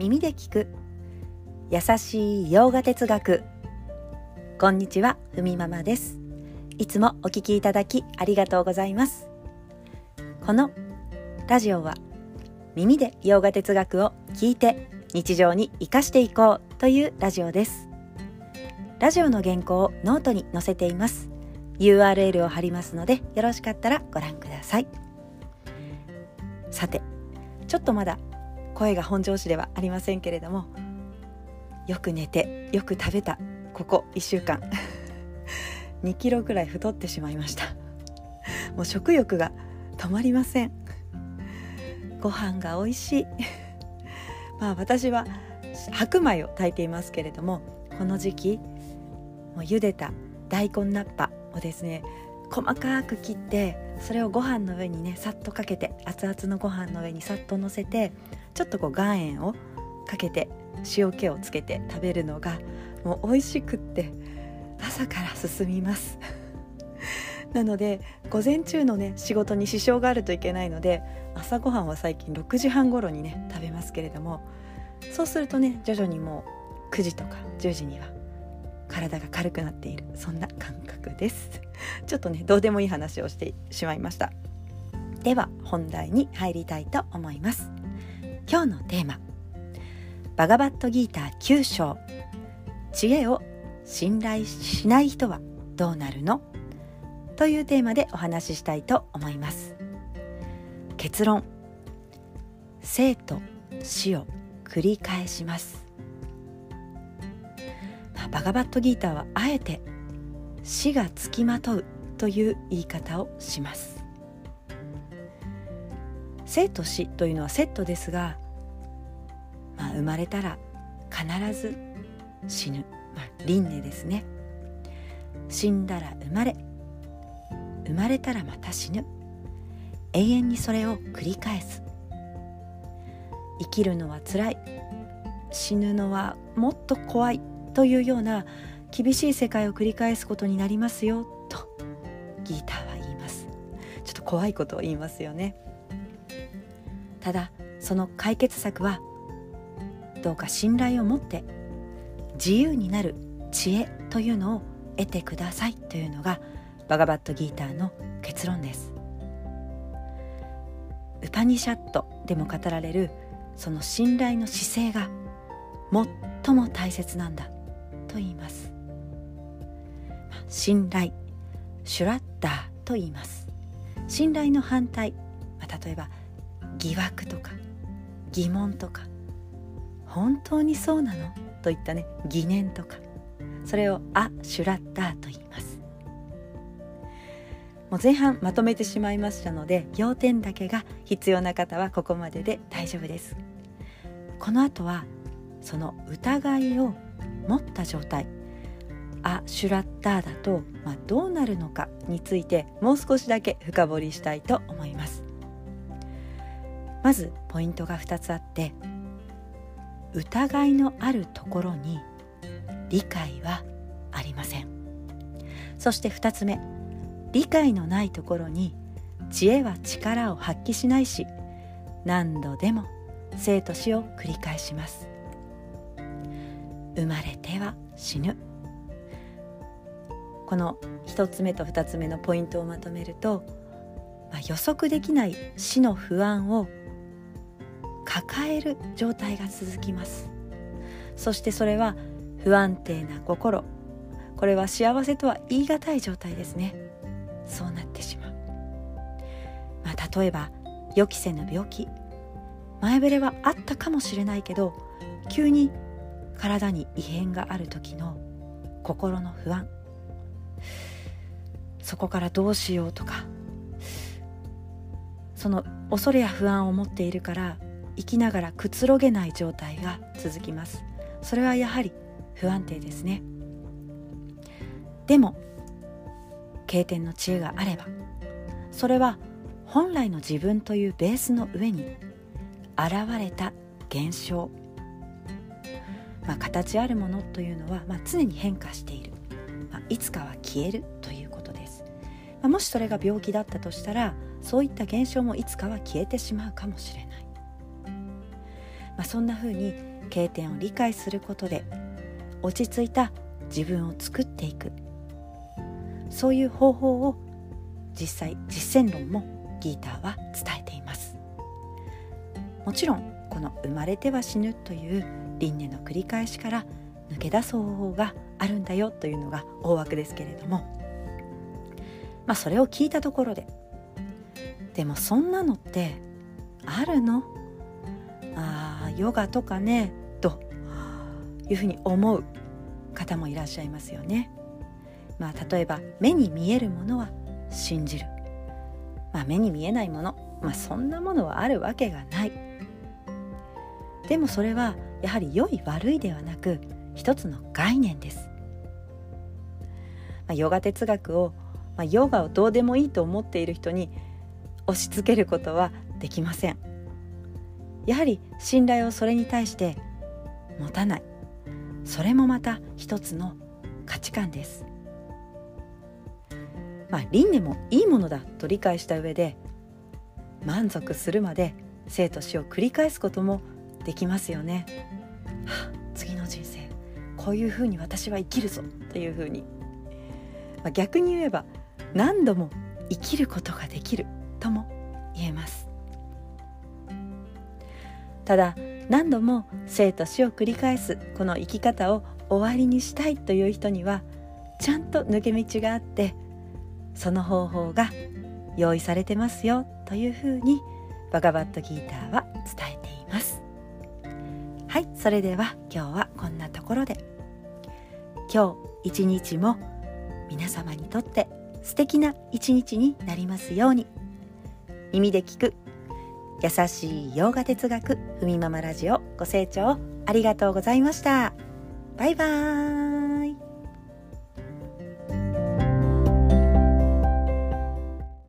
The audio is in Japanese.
耳で聞く。優しい洋画哲学。こんにちはふみママです。いつもお聞きいただきありがとうございます。このラジオは耳で洋画哲学を聞いて日常に生かしていこうというラジオです。ラジオの原稿をノートに載せています。URL を貼りますのでよろしかったらご覧ください。さてちょっとまだ声が本調子ではありませんけれどもよく寝てよく食べたここ1週間。2キロぐらい太ってしまいました。もう食欲が止まりません。ご飯が美味しい。まあ私は白米を炊いていますけれどもこの時期もう茹でた大根ナッパをですね細かく切ってそれをご飯の上にねさっとかけて熱々のご飯の上にさっとのせてちょっとこう岩塩をかけて塩気をつけて食べるのがもう美味しくって朝から進みます。なので午前中のね仕事に支障があるといけないので朝ごはんは最近6時半頃にね食べますけれどもそうするとね徐々にもう9時とか10時には体が軽くなっているそんな感覚です。ちょっとねどうでもいい話をしてしまいました。では本題に入りたいと思います。今日のテーマ。バガバットギーター9章。知恵を信頼しない人はどうなるの？というテーマでお話ししたいと思います。結論。生と死を繰り返します。バガバットギーターはあえて死がつきまとうという言い方をします。生と死というのはセットですが、まあ、生まれたら必ず死ぬ、まあ、輪廻ですね。死んだら生まれ生まれたらまた死ぬ。永遠にそれを繰り返す。生きるのはつらい。死ぬのはもっと怖いというような厳しい世界を繰り返すことになりますよとギーターは言います。ちょっと怖いことを言いますよね。ただその解決策はどうか信頼を持って自由になる知恵というのを得てくださいというのがバガバットギーターの結論です。ウパニシャットでも語られるその信頼の姿勢が最も大切なんだと言います。信頼シュラッダーと言います。信頼の反対、まあ、例えば疑惑とか疑問とか本当にそうなの？といったね疑念とかそれをアシュラッダーと言います。もう前半まとめてしまいましたので要点だけが必要な方はここまでで大丈夫です。この後はその疑いを持った状態アシュラッターだと、まあ、どうなるのかについてもう少しだけ深掘りしたいと思います。まずポイントが2つあって疑いのあるところに理解はありません。そして2つ目理解のないところに知恵は力を発揮しないし何度でも生と死を繰り返します。生まれては死ぬ。この1つ目と2つ目のポイントをまとめると、まあ、予測できない死の不安を抱える状態が続きます。そしてそれは不安定な心。これは幸せとは言い難い状態ですね。そうなってしまう、まあ、例えば予期せぬ病気。前触れはあったかもしれないけど急に体に異変がある時の心の不安。そこからどうしようとか。その恐れや不安を持っているから生きながらくつろげない状態が続きます。それはやはり不安定ですね。でも経典の知恵があればそれは本来の自分というベースの上に現れた現象。まあ、形あるものというのは、まあ、常に変化している、まあ、いつかは消えるということです、ま、もしそれが病気だったとしたらそういった現象もいつかは消えてしまうかもしれない、まあ、そんなふうに経典を理解することで落ち着いた自分を作っていく。そういう方法を実際実践論もギーターは伝えています。もちろんこの生まれては死ぬという輪廻の繰り返しから抜け出す方法があるんだよというのが大枠ですけれどもまあそれを聞いたところででもそんなのってあるの？あヨガとかねというふうに思う方もいらっしゃいますよね。まあ、例えば目に見えるものは信じる、まあ、目に見えないもの、まあ、そんなものはあるわけがない。でもそれはやはり良い悪いではなく一つの概念です、まあ、ヨガ哲学を、まあ、ヨガをどうでもいいと思っている人に押し付けることはできません。やはり信頼をそれに対して持たないそれもまた一つの価値観ですまあ輪廻もいいものだと理解した上で満足するまで生と死を繰り返すこともできますよね。はあ、次の人生こういうふうに私は生きるぞというふうに、まあ、逆に言えば何度も生きることができるとも言えます。ただ何度も生と死を繰り返すこの生き方を終わりにしたいという人にはちゃんと抜け道があってその方法が用意されてますよというふうにバガバットギーターは伝えています。はいそれでは今日はこんなところで今日一日も皆様にとって素敵な一日になりますように。耳で聞く優しい洋画哲学ふみママラジオご清聴ありがとうございました。バイバーイ。